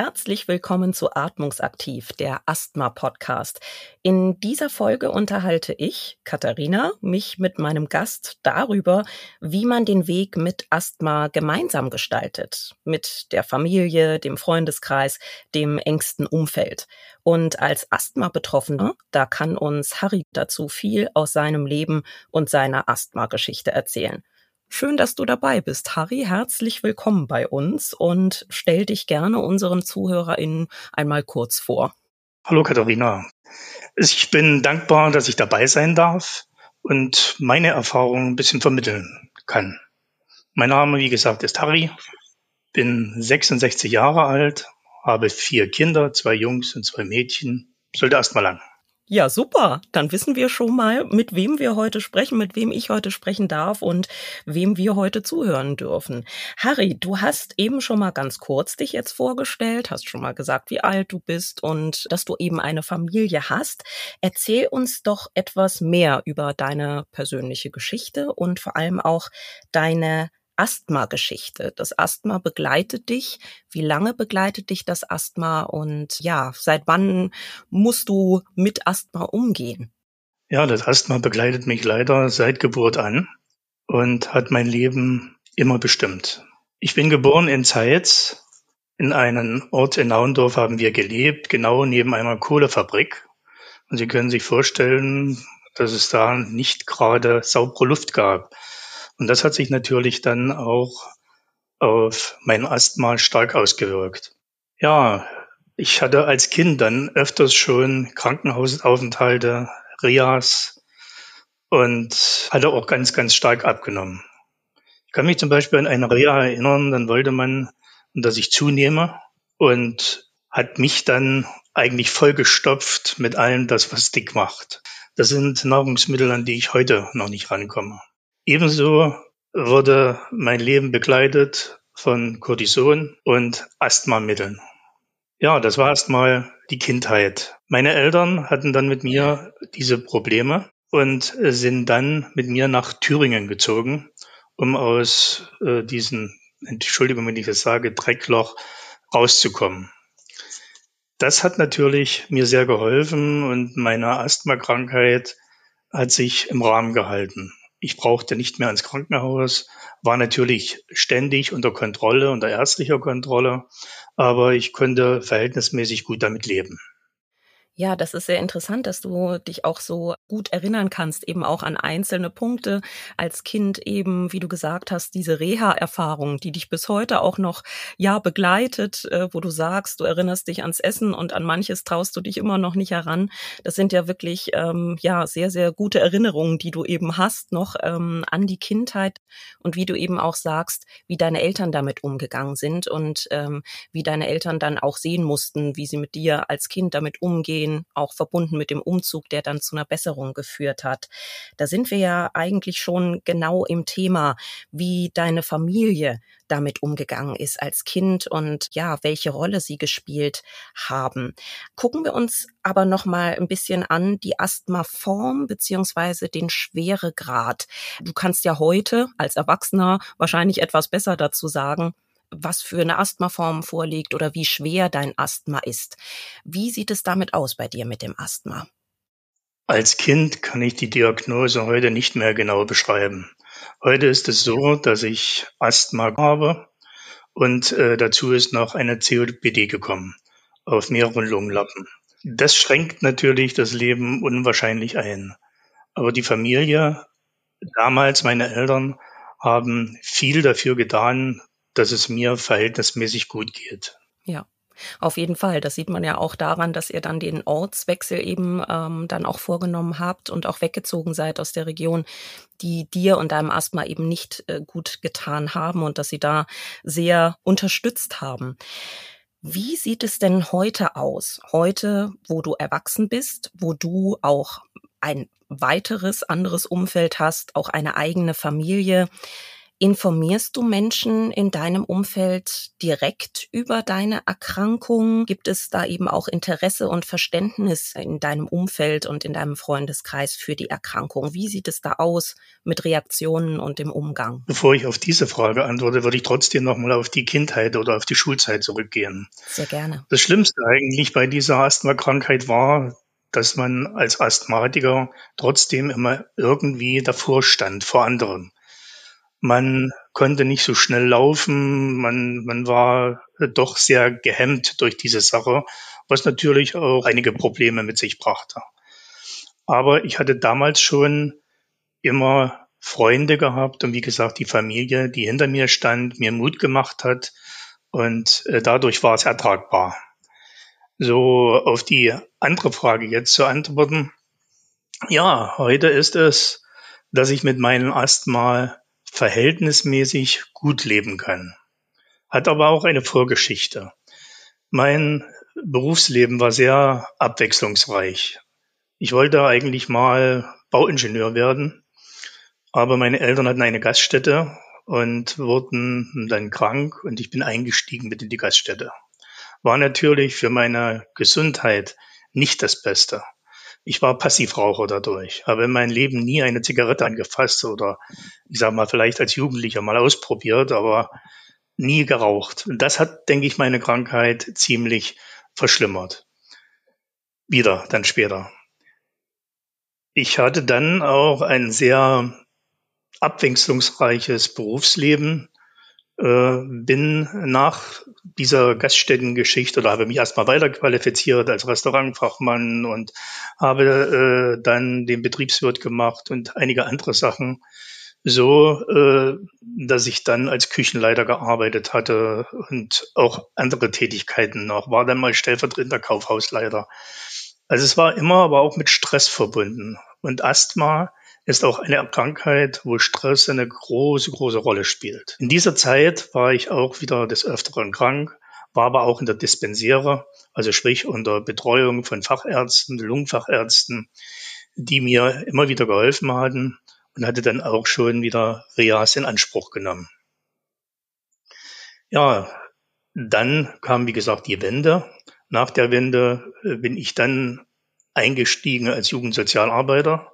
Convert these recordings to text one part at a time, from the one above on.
Herzlich willkommen zu Atmungsaktiv, der Asthma-Podcast. In dieser Folge unterhalte ich, Katharina, mich mit meinem Gast darüber, wie man den Weg mit Asthma gemeinsam gestaltet. Mit der Familie, dem Freundeskreis, dem engsten Umfeld. Und als Asthma-Betroffener, da kann uns Harry dazu viel aus seinem Leben und seiner Asthma-Geschichte erzählen. Schön, dass du dabei bist, Harry. Herzlich willkommen bei uns und stell dich gerne unseren ZuhörerInnen einmal kurz vor. Hallo Katharina. Ich bin dankbar, dass ich dabei sein darf und meine Erfahrungen ein bisschen vermitteln kann. Mein Name, wie gesagt, ist Harry, bin 66 Jahre alt, habe vier Kinder, zwei Jungs und zwei Mädchen. Sollte erst mal lang. Ja, super. Dann wissen wir schon mal, mit wem wir heute sprechen, mit wem ich heute sprechen darf und wem wir heute zuhören dürfen. Harry, du hast eben schon mal ganz kurz dich jetzt vorgestellt, hast schon mal gesagt, wie alt du bist und dass du eben eine Familie hast. Erzähl uns doch etwas mehr über deine persönliche Geschichte und vor allem auch deine Asthma-Geschichte. Das Asthma begleitet dich. Wie lange begleitet dich das Asthma und ja, seit wann musst du mit Asthma umgehen? Ja, das Asthma begleitet mich leider seit Geburt an und hat mein Leben immer bestimmt. Ich bin geboren in Zeitz. In einem Ort in Naundorf haben wir gelebt, genau neben einer Kohlefabrik. Und Sie können sich vorstellen, dass es da nicht gerade saubere Luft gab. Und das hat sich natürlich dann auch auf mein Asthma stark ausgewirkt. Ja, ich hatte als Kind dann öfters schon Krankenhausaufenthalte, Rias und hatte auch ganz, ganz stark abgenommen. Ich kann mich zum Beispiel an eine Reha erinnern, dann wollte man, dass ich zunehme und hat mich dann eigentlich vollgestopft mit allem das, was dick macht. Das sind Nahrungsmittel, an die ich heute noch nicht rankomme. Ebenso wurde mein Leben begleitet von Cortison und Asthmamitteln. Ja, das war erstmal die Kindheit. Meine Eltern hatten dann mit mir diese Probleme und sind dann mit mir nach Thüringen gezogen, um aus äh, diesen, Entschuldigung, wenn ich das sage, Dreckloch rauszukommen. Das hat natürlich mir sehr geholfen und meine Asthmakrankheit hat sich im Rahmen gehalten. Ich brauchte nicht mehr ins Krankenhaus, war natürlich ständig unter Kontrolle, unter ärztlicher Kontrolle, aber ich konnte verhältnismäßig gut damit leben. Ja, das ist sehr interessant, dass du dich auch so gut erinnern kannst, eben auch an einzelne Punkte als Kind eben, wie du gesagt hast, diese Reha-Erfahrung, die dich bis heute auch noch ja begleitet, äh, wo du sagst, du erinnerst dich ans Essen und an manches traust du dich immer noch nicht heran. Das sind ja wirklich ähm, ja sehr sehr gute Erinnerungen, die du eben hast noch ähm, an die Kindheit und wie du eben auch sagst, wie deine Eltern damit umgegangen sind und ähm, wie deine Eltern dann auch sehen mussten, wie sie mit dir als Kind damit umgehen Ideen, auch verbunden mit dem Umzug, der dann zu einer Besserung geführt hat. Da sind wir ja eigentlich schon genau im Thema, wie deine Familie damit umgegangen ist als Kind und ja, welche Rolle sie gespielt haben. Gucken wir uns aber noch mal ein bisschen an die Asthmaform beziehungsweise den Schweregrad. Du kannst ja heute als Erwachsener wahrscheinlich etwas besser dazu sagen, was für eine Asthmaform vorliegt oder wie schwer dein Asthma ist. Wie sieht es damit aus bei dir mit dem Asthma? Als Kind kann ich die Diagnose heute nicht mehr genau beschreiben. Heute ist es so, dass ich Asthma habe und äh, dazu ist noch eine COPD gekommen auf mehreren Lungenlappen. Das schränkt natürlich das Leben unwahrscheinlich ein. Aber die Familie, damals meine Eltern, haben viel dafür getan, dass es mir verhältnismäßig gut geht. Ja. Auf jeden Fall. Das sieht man ja auch daran, dass ihr dann den Ortswechsel eben ähm, dann auch vorgenommen habt und auch weggezogen seid aus der Region, die dir und deinem Asthma eben nicht äh, gut getan haben und dass sie da sehr unterstützt haben. Wie sieht es denn heute aus? Heute, wo du erwachsen bist, wo du auch ein weiteres anderes Umfeld hast, auch eine eigene Familie. Informierst du Menschen in deinem Umfeld direkt über deine Erkrankung? Gibt es da eben auch Interesse und Verständnis in deinem Umfeld und in deinem Freundeskreis für die Erkrankung? Wie sieht es da aus mit Reaktionen und dem Umgang? Bevor ich auf diese Frage antworte, würde ich trotzdem nochmal auf die Kindheit oder auf die Schulzeit zurückgehen. Sehr gerne. Das Schlimmste eigentlich bei dieser Asthmakrankheit war, dass man als Asthmatiker trotzdem immer irgendwie davor stand vor anderen. Man konnte nicht so schnell laufen, man, man war doch sehr gehemmt durch diese Sache, was natürlich auch einige Probleme mit sich brachte. Aber ich hatte damals schon immer Freunde gehabt und wie gesagt die Familie, die hinter mir stand, mir Mut gemacht hat und äh, dadurch war es ertragbar. So auf die andere Frage jetzt zu antworten. Ja, heute ist es, dass ich mit meinem Asthma verhältnismäßig gut leben kann. Hat aber auch eine Vorgeschichte. Mein Berufsleben war sehr abwechslungsreich. Ich wollte eigentlich mal Bauingenieur werden, aber meine Eltern hatten eine Gaststätte und wurden dann krank und ich bin eingestiegen mit in die Gaststätte. War natürlich für meine Gesundheit nicht das Beste. Ich war Passivraucher dadurch, habe in meinem Leben nie eine Zigarette angefasst oder ich sage mal vielleicht als Jugendlicher mal ausprobiert, aber nie geraucht. Und das hat, denke ich, meine Krankheit ziemlich verschlimmert. Wieder, dann später. Ich hatte dann auch ein sehr abwechslungsreiches Berufsleben äh, bin nach dieser Gaststättengeschichte oder habe mich erstmal weiterqualifiziert als Restaurantfachmann und habe äh, dann den Betriebswirt gemacht und einige andere Sachen so, äh, dass ich dann als Küchenleiter gearbeitet hatte und auch andere Tätigkeiten noch, war dann mal stellvertretender Kaufhausleiter. Also es war immer aber auch mit Stress verbunden. Und Asthma ist auch eine Krankheit, wo Stress eine große, große Rolle spielt. In dieser Zeit war ich auch wieder des Öfteren krank, war aber auch in der Dispensiere, also sprich unter Betreuung von Fachärzten, Lungenfachärzten, die mir immer wieder geholfen hatten und hatte dann auch schon wieder Reas in Anspruch genommen. Ja, dann kam, wie gesagt, die Wende. Nach der Wende äh, bin ich dann eingestiegen als Jugendsozialarbeiter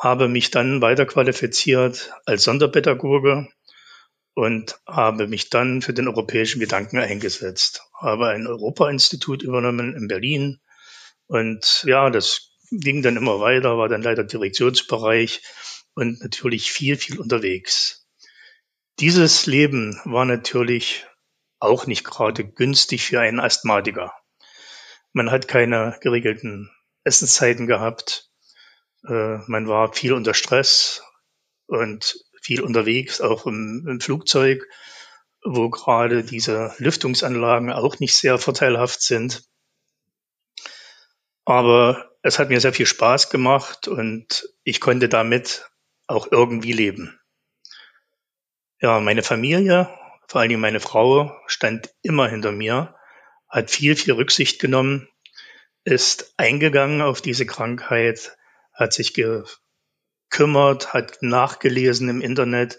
habe mich dann weiterqualifiziert als Sonderpädagoge und habe mich dann für den europäischen Gedanken eingesetzt. Habe ein Europa-Institut übernommen in Berlin und ja, das ging dann immer weiter, war dann leider Direktionsbereich und natürlich viel, viel unterwegs. Dieses Leben war natürlich auch nicht gerade günstig für einen Asthmatiker. Man hat keine geregelten Essenszeiten gehabt. Äh, man war viel unter Stress und viel unterwegs, auch im, im Flugzeug, wo gerade diese Lüftungsanlagen auch nicht sehr vorteilhaft sind. Aber es hat mir sehr viel Spaß gemacht und ich konnte damit auch irgendwie leben. Ja, meine Familie, vor allen Dingen meine Frau, stand immer hinter mir, hat viel, viel Rücksicht genommen, ist eingegangen auf diese Krankheit, hat sich gekümmert, hat nachgelesen im Internet,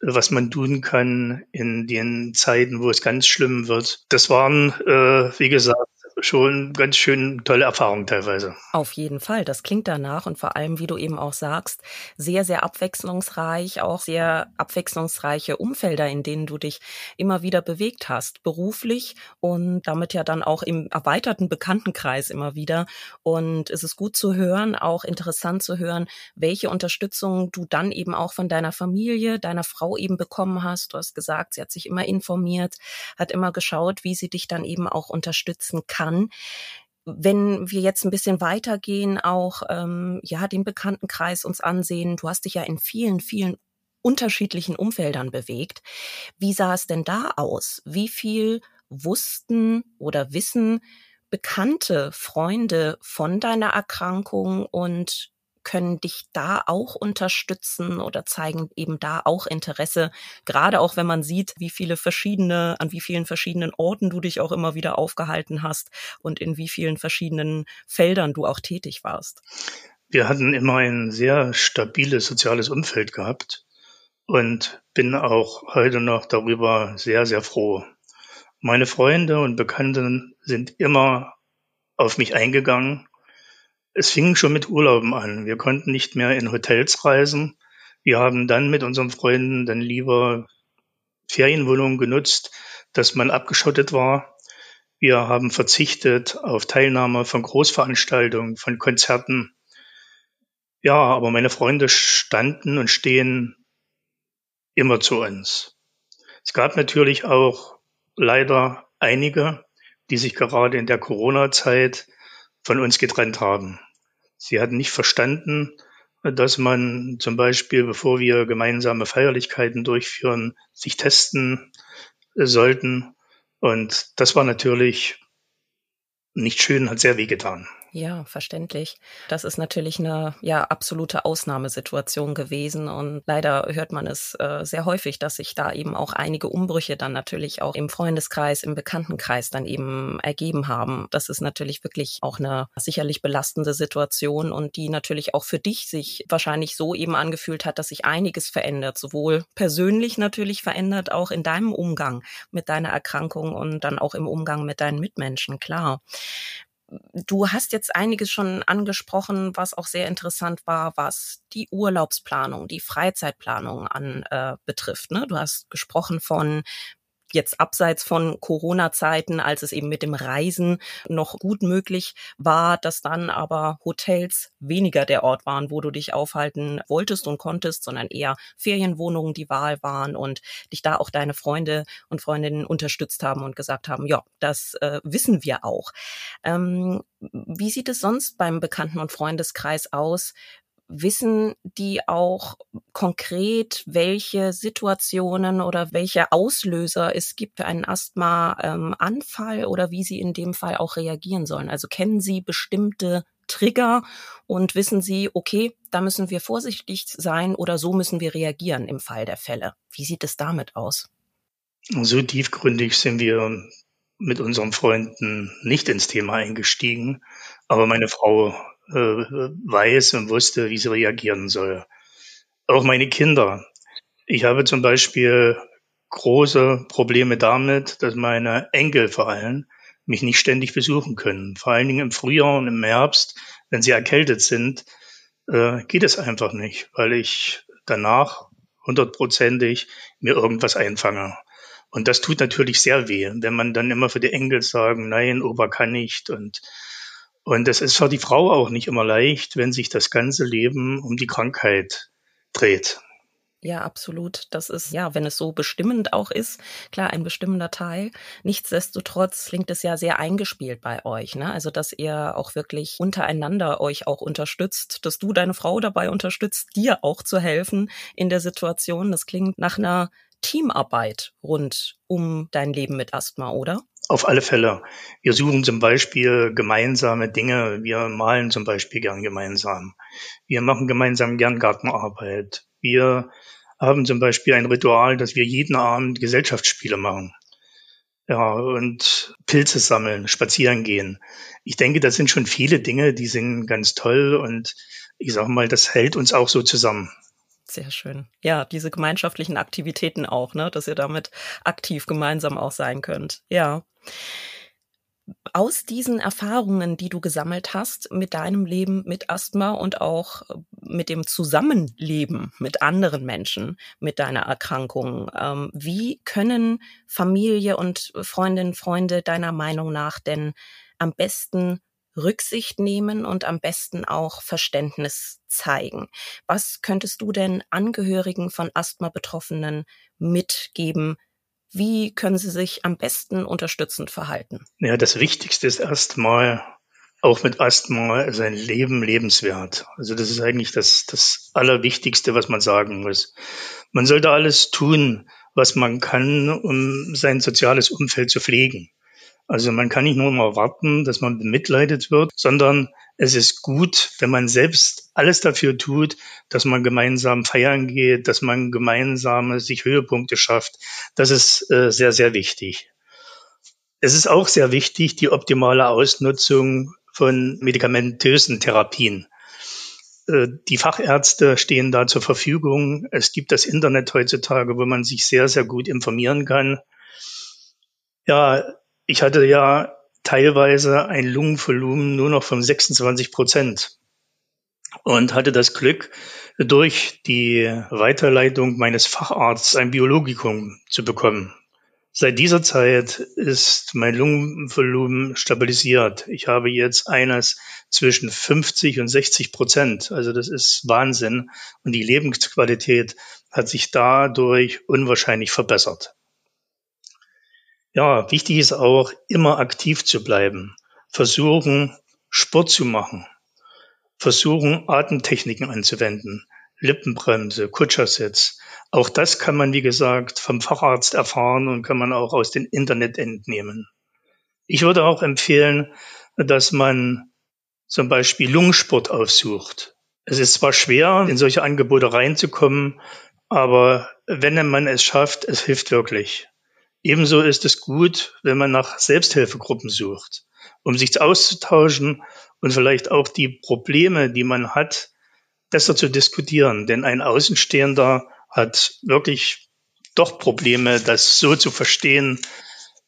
was man tun kann in den Zeiten, wo es ganz schlimm wird. Das waren, äh, wie gesagt, schon ganz schön tolle Erfahrung teilweise. Auf jeden Fall, das klingt danach und vor allem, wie du eben auch sagst, sehr, sehr abwechslungsreich, auch sehr abwechslungsreiche Umfelder, in denen du dich immer wieder bewegt hast, beruflich und damit ja dann auch im erweiterten Bekanntenkreis immer wieder. Und es ist gut zu hören, auch interessant zu hören, welche Unterstützung du dann eben auch von deiner Familie, deiner Frau eben bekommen hast. Du hast gesagt, sie hat sich immer informiert, hat immer geschaut, wie sie dich dann eben auch unterstützen kann kann. Wenn wir jetzt ein bisschen weitergehen, auch ähm, ja den Bekanntenkreis uns ansehen, du hast dich ja in vielen, vielen unterschiedlichen Umfeldern bewegt. Wie sah es denn da aus? Wie viel wussten oder wissen Bekannte, Freunde von deiner Erkrankung und können dich da auch unterstützen oder zeigen eben da auch Interesse, gerade auch wenn man sieht, wie viele verschiedene, an wie vielen verschiedenen Orten du dich auch immer wieder aufgehalten hast und in wie vielen verschiedenen Feldern du auch tätig warst. Wir hatten immer ein sehr stabiles soziales Umfeld gehabt. und bin auch heute noch darüber sehr, sehr froh. Meine Freunde und Bekannten sind immer auf mich eingegangen. Es fing schon mit Urlauben an. Wir konnten nicht mehr in Hotels reisen. Wir haben dann mit unseren Freunden dann lieber Ferienwohnungen genutzt, dass man abgeschottet war. Wir haben verzichtet auf Teilnahme von Großveranstaltungen, von Konzerten. Ja, aber meine Freunde standen und stehen immer zu uns. Es gab natürlich auch leider einige, die sich gerade in der Corona-Zeit von uns getrennt haben. Sie hatten nicht verstanden, dass man zum Beispiel, bevor wir gemeinsame Feierlichkeiten durchführen, sich testen sollten. Und das war natürlich nicht schön, hat sehr wehgetan. Ja, verständlich. Das ist natürlich eine ja absolute Ausnahmesituation gewesen und leider hört man es äh, sehr häufig, dass sich da eben auch einige Umbrüche dann natürlich auch im Freundeskreis, im Bekanntenkreis dann eben ergeben haben. Das ist natürlich wirklich auch eine sicherlich belastende Situation und die natürlich auch für dich sich wahrscheinlich so eben angefühlt hat, dass sich einiges verändert, sowohl persönlich natürlich verändert, auch in deinem Umgang mit deiner Erkrankung und dann auch im Umgang mit deinen Mitmenschen, klar. Du hast jetzt einiges schon angesprochen, was auch sehr interessant war, was die Urlaubsplanung, die Freizeitplanung an äh, betrifft. Ne? Du hast gesprochen von jetzt abseits von Corona-Zeiten, als es eben mit dem Reisen noch gut möglich war, dass dann aber Hotels weniger der Ort waren, wo du dich aufhalten wolltest und konntest, sondern eher Ferienwohnungen die Wahl waren und dich da auch deine Freunde und Freundinnen unterstützt haben und gesagt haben, ja, das äh, wissen wir auch. Ähm, wie sieht es sonst beim Bekannten- und Freundeskreis aus? Wissen die auch konkret, welche Situationen oder welche Auslöser es gibt für einen Asthma-Anfall ähm, oder wie sie in dem Fall auch reagieren sollen? Also kennen sie bestimmte Trigger und wissen sie, okay, da müssen wir vorsichtig sein oder so müssen wir reagieren im Fall der Fälle. Wie sieht es damit aus? So tiefgründig sind wir mit unseren Freunden nicht ins Thema eingestiegen, aber meine Frau äh, weiß und wusste, wie sie reagieren soll. Auch meine Kinder. Ich habe zum Beispiel große Probleme damit, dass meine Enkel vor allem mich nicht ständig besuchen können. Vor allen Dingen im Frühjahr und im Herbst, wenn sie erkältet sind, äh, geht es einfach nicht, weil ich danach hundertprozentig mir irgendwas einfange. Und das tut natürlich sehr weh, wenn man dann immer für die Enkel sagen, nein, Opa kann nicht und und es ist für die Frau auch nicht immer leicht, wenn sich das ganze Leben um die Krankheit dreht. Ja, absolut. Das ist, ja, wenn es so bestimmend auch ist, klar, ein bestimmender Teil. Nichtsdestotrotz klingt es ja sehr eingespielt bei euch, ne? Also, dass ihr auch wirklich untereinander euch auch unterstützt, dass du deine Frau dabei unterstützt, dir auch zu helfen in der Situation. Das klingt nach einer Teamarbeit rund um dein Leben mit Asthma, oder? Auf alle Fälle. Wir suchen zum Beispiel gemeinsame Dinge. Wir malen zum Beispiel gern gemeinsam. Wir machen gemeinsam gern Gartenarbeit. Wir haben zum Beispiel ein Ritual, dass wir jeden Abend Gesellschaftsspiele machen. Ja, und Pilze sammeln, spazieren gehen. Ich denke, das sind schon viele Dinge, die sind ganz toll und ich sage mal, das hält uns auch so zusammen. Sehr schön. Ja, diese gemeinschaftlichen Aktivitäten auch, ne, dass ihr damit aktiv gemeinsam auch sein könnt. Ja. Aus diesen Erfahrungen, die du gesammelt hast mit deinem Leben mit Asthma und auch mit dem Zusammenleben mit anderen Menschen mit deiner Erkrankung, ähm, wie können Familie und Freundinnen, Freunde deiner Meinung nach denn am besten Rücksicht nehmen und am besten auch Verständnis zeigen. Was könntest du denn Angehörigen von Asthma-Betroffenen mitgeben? Wie können sie sich am besten unterstützend verhalten? Ja, das Wichtigste ist erstmal, auch mit Asthma sein Leben lebenswert. Also das ist eigentlich das, das Allerwichtigste, was man sagen muss. Man sollte alles tun, was man kann, um sein soziales Umfeld zu pflegen. Also man kann nicht nur mal warten, dass man bemitleidet wird, sondern es ist gut, wenn man selbst alles dafür tut, dass man gemeinsam feiern geht, dass man gemeinsam sich Höhepunkte schafft. Das ist äh, sehr, sehr wichtig. Es ist auch sehr wichtig, die optimale Ausnutzung von medikamentösen Therapien. Äh, die Fachärzte stehen da zur Verfügung. Es gibt das Internet heutzutage, wo man sich sehr, sehr gut informieren kann. Ja, ich hatte ja teilweise ein Lungenvolumen nur noch von 26 Prozent und hatte das Glück, durch die Weiterleitung meines Facharztes ein Biologikum zu bekommen. Seit dieser Zeit ist mein Lungenvolumen stabilisiert. Ich habe jetzt eines zwischen 50 und 60 Prozent. Also das ist Wahnsinn. Und die Lebensqualität hat sich dadurch unwahrscheinlich verbessert. Ja, wichtig ist auch, immer aktiv zu bleiben. Versuchen, Sport zu machen. Versuchen, Atemtechniken anzuwenden. Lippenbremse, Kutschersitz. Auch das kann man, wie gesagt, vom Facharzt erfahren und kann man auch aus dem Internet entnehmen. Ich würde auch empfehlen, dass man zum Beispiel Lungensport aufsucht. Es ist zwar schwer, in solche Angebote reinzukommen, aber wenn man es schafft, es hilft wirklich. Ebenso ist es gut, wenn man nach Selbsthilfegruppen sucht, um sich auszutauschen und vielleicht auch die Probleme, die man hat, besser zu diskutieren. Denn ein Außenstehender hat wirklich doch Probleme, das so zu verstehen,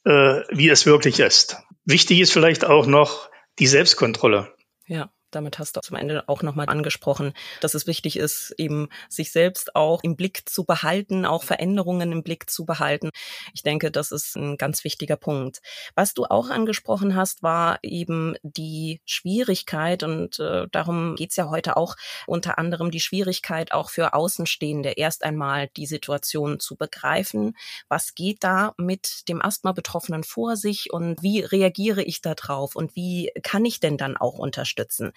äh, wie es wirklich ist. Wichtig ist vielleicht auch noch die Selbstkontrolle. Ja damit hast du zum Ende auch nochmal angesprochen, dass es wichtig ist, eben sich selbst auch im Blick zu behalten, auch Veränderungen im Blick zu behalten. Ich denke, das ist ein ganz wichtiger Punkt. Was du auch angesprochen hast, war eben die Schwierigkeit und äh, darum geht's ja heute auch unter anderem die Schwierigkeit auch für Außenstehende erst einmal die Situation zu begreifen. Was geht da mit dem Asthma-Betroffenen vor sich und wie reagiere ich da drauf und wie kann ich denn dann auch unterstützen?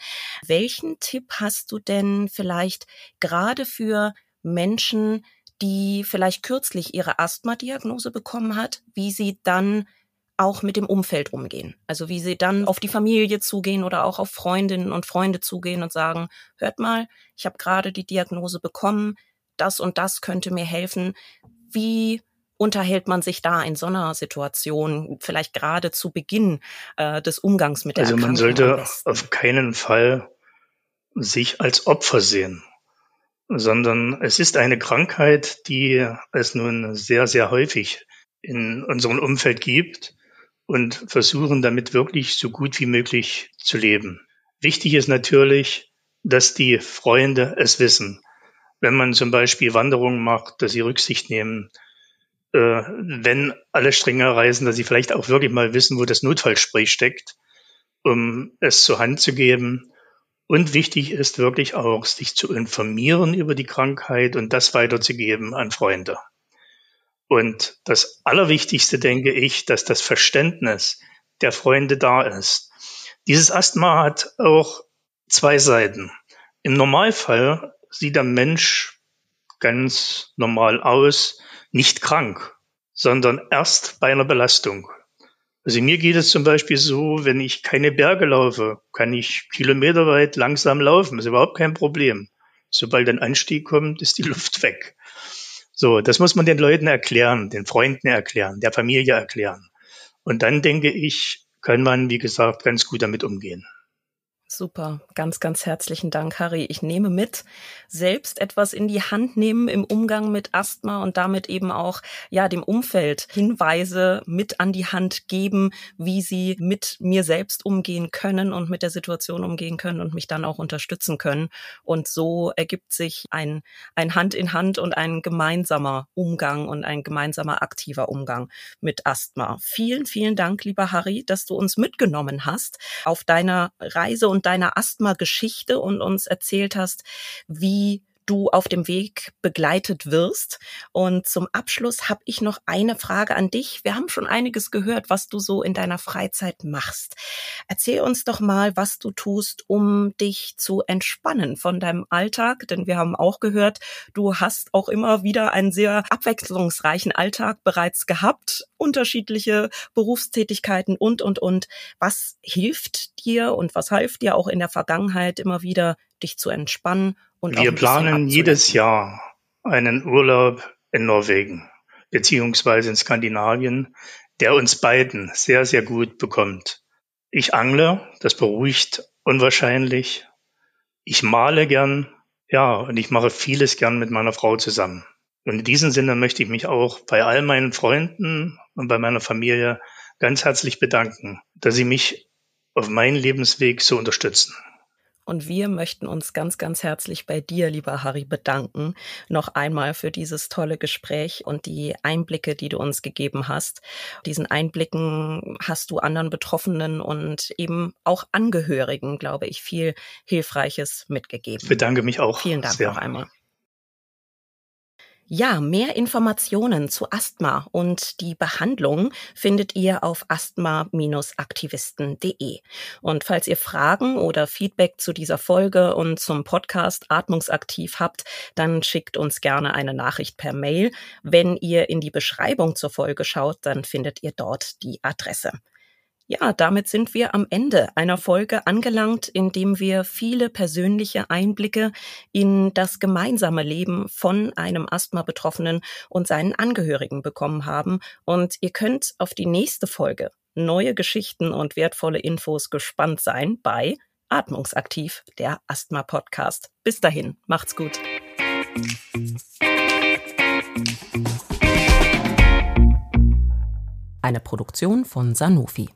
Welchen Tipp hast du denn vielleicht gerade für Menschen, die vielleicht kürzlich ihre Asthma-Diagnose bekommen hat, wie sie dann auch mit dem Umfeld umgehen. Also wie sie dann auf die Familie zugehen oder auch auf Freundinnen und Freunde zugehen und sagen, hört mal, ich habe gerade die Diagnose bekommen, das und das könnte mir helfen. Wie unterhält man sich da in so einer Situation, vielleicht gerade zu Beginn äh, des Umgangs mit der also? Also man sollte auf keinen Fall sich als Opfer sehen, sondern es ist eine Krankheit, die es nun sehr, sehr häufig in unserem Umfeld gibt und versuchen damit wirklich so gut wie möglich zu leben. Wichtig ist natürlich, dass die Freunde es wissen. Wenn man zum Beispiel Wanderungen macht, dass sie Rücksicht nehmen, äh, wenn alle Stränge reisen, dass sie vielleicht auch wirklich mal wissen, wo das Notfallspray steckt, um es zur Hand zu geben. Und wichtig ist wirklich auch, sich zu informieren über die Krankheit und das weiterzugeben an Freunde. Und das Allerwichtigste denke ich, dass das Verständnis der Freunde da ist. Dieses Asthma hat auch zwei Seiten. Im Normalfall sieht der Mensch ganz normal aus, nicht krank, sondern erst bei einer Belastung. Also mir geht es zum Beispiel so, wenn ich keine Berge laufe, kann ich kilometerweit langsam laufen. Ist überhaupt kein Problem. Sobald ein Anstieg kommt, ist die Luft weg. So, das muss man den Leuten erklären, den Freunden erklären, der Familie erklären. Und dann denke ich, kann man, wie gesagt, ganz gut damit umgehen. Super, ganz, ganz herzlichen Dank, Harry. Ich nehme mit, selbst etwas in die Hand nehmen im Umgang mit Asthma und damit eben auch ja dem Umfeld Hinweise mit an die Hand geben, wie sie mit mir selbst umgehen können und mit der Situation umgehen können und mich dann auch unterstützen können. Und so ergibt sich ein, ein Hand in Hand und ein gemeinsamer Umgang und ein gemeinsamer aktiver Umgang mit Asthma. Vielen, vielen Dank, lieber Harry, dass du uns mitgenommen hast auf deiner Reise und und deiner Asthma-Geschichte und uns erzählt hast, wie du auf dem Weg begleitet wirst. Und zum Abschluss habe ich noch eine Frage an dich. Wir haben schon einiges gehört, was du so in deiner Freizeit machst. Erzähl uns doch mal, was du tust, um dich zu entspannen von deinem Alltag, denn wir haben auch gehört, du hast auch immer wieder einen sehr abwechslungsreichen Alltag bereits gehabt, unterschiedliche Berufstätigkeiten und, und, und. Was hilft dir und was half dir auch in der Vergangenheit immer wieder, dich zu entspannen und Wir planen jedes Jahr einen Urlaub in Norwegen beziehungsweise in Skandinavien, der uns beiden sehr, sehr gut bekommt. Ich angle, das beruhigt unwahrscheinlich. Ich male gern, ja, und ich mache vieles gern mit meiner Frau zusammen. Und in diesem Sinne möchte ich mich auch bei all meinen Freunden und bei meiner Familie ganz herzlich bedanken, dass sie mich auf meinen Lebensweg so unterstützen. Und wir möchten uns ganz, ganz herzlich bei dir, lieber Harry, bedanken. Noch einmal für dieses tolle Gespräch und die Einblicke, die du uns gegeben hast. Diesen Einblicken hast du anderen Betroffenen und eben auch Angehörigen, glaube ich, viel Hilfreiches mitgegeben. Ich bedanke mich auch. Vielen Dank sehr. noch einmal. Ja, mehr Informationen zu Asthma und die Behandlung findet ihr auf asthma-aktivisten.de. Und falls ihr Fragen oder Feedback zu dieser Folge und zum Podcast Atmungsaktiv habt, dann schickt uns gerne eine Nachricht per Mail. Wenn ihr in die Beschreibung zur Folge schaut, dann findet ihr dort die Adresse. Ja, damit sind wir am Ende einer Folge angelangt, in dem wir viele persönliche Einblicke in das gemeinsame Leben von einem Asthma-Betroffenen und seinen Angehörigen bekommen haben. Und ihr könnt auf die nächste Folge neue Geschichten und wertvolle Infos gespannt sein bei Atmungsaktiv, der Asthma-Podcast. Bis dahin, macht's gut. Eine Produktion von Sanofi.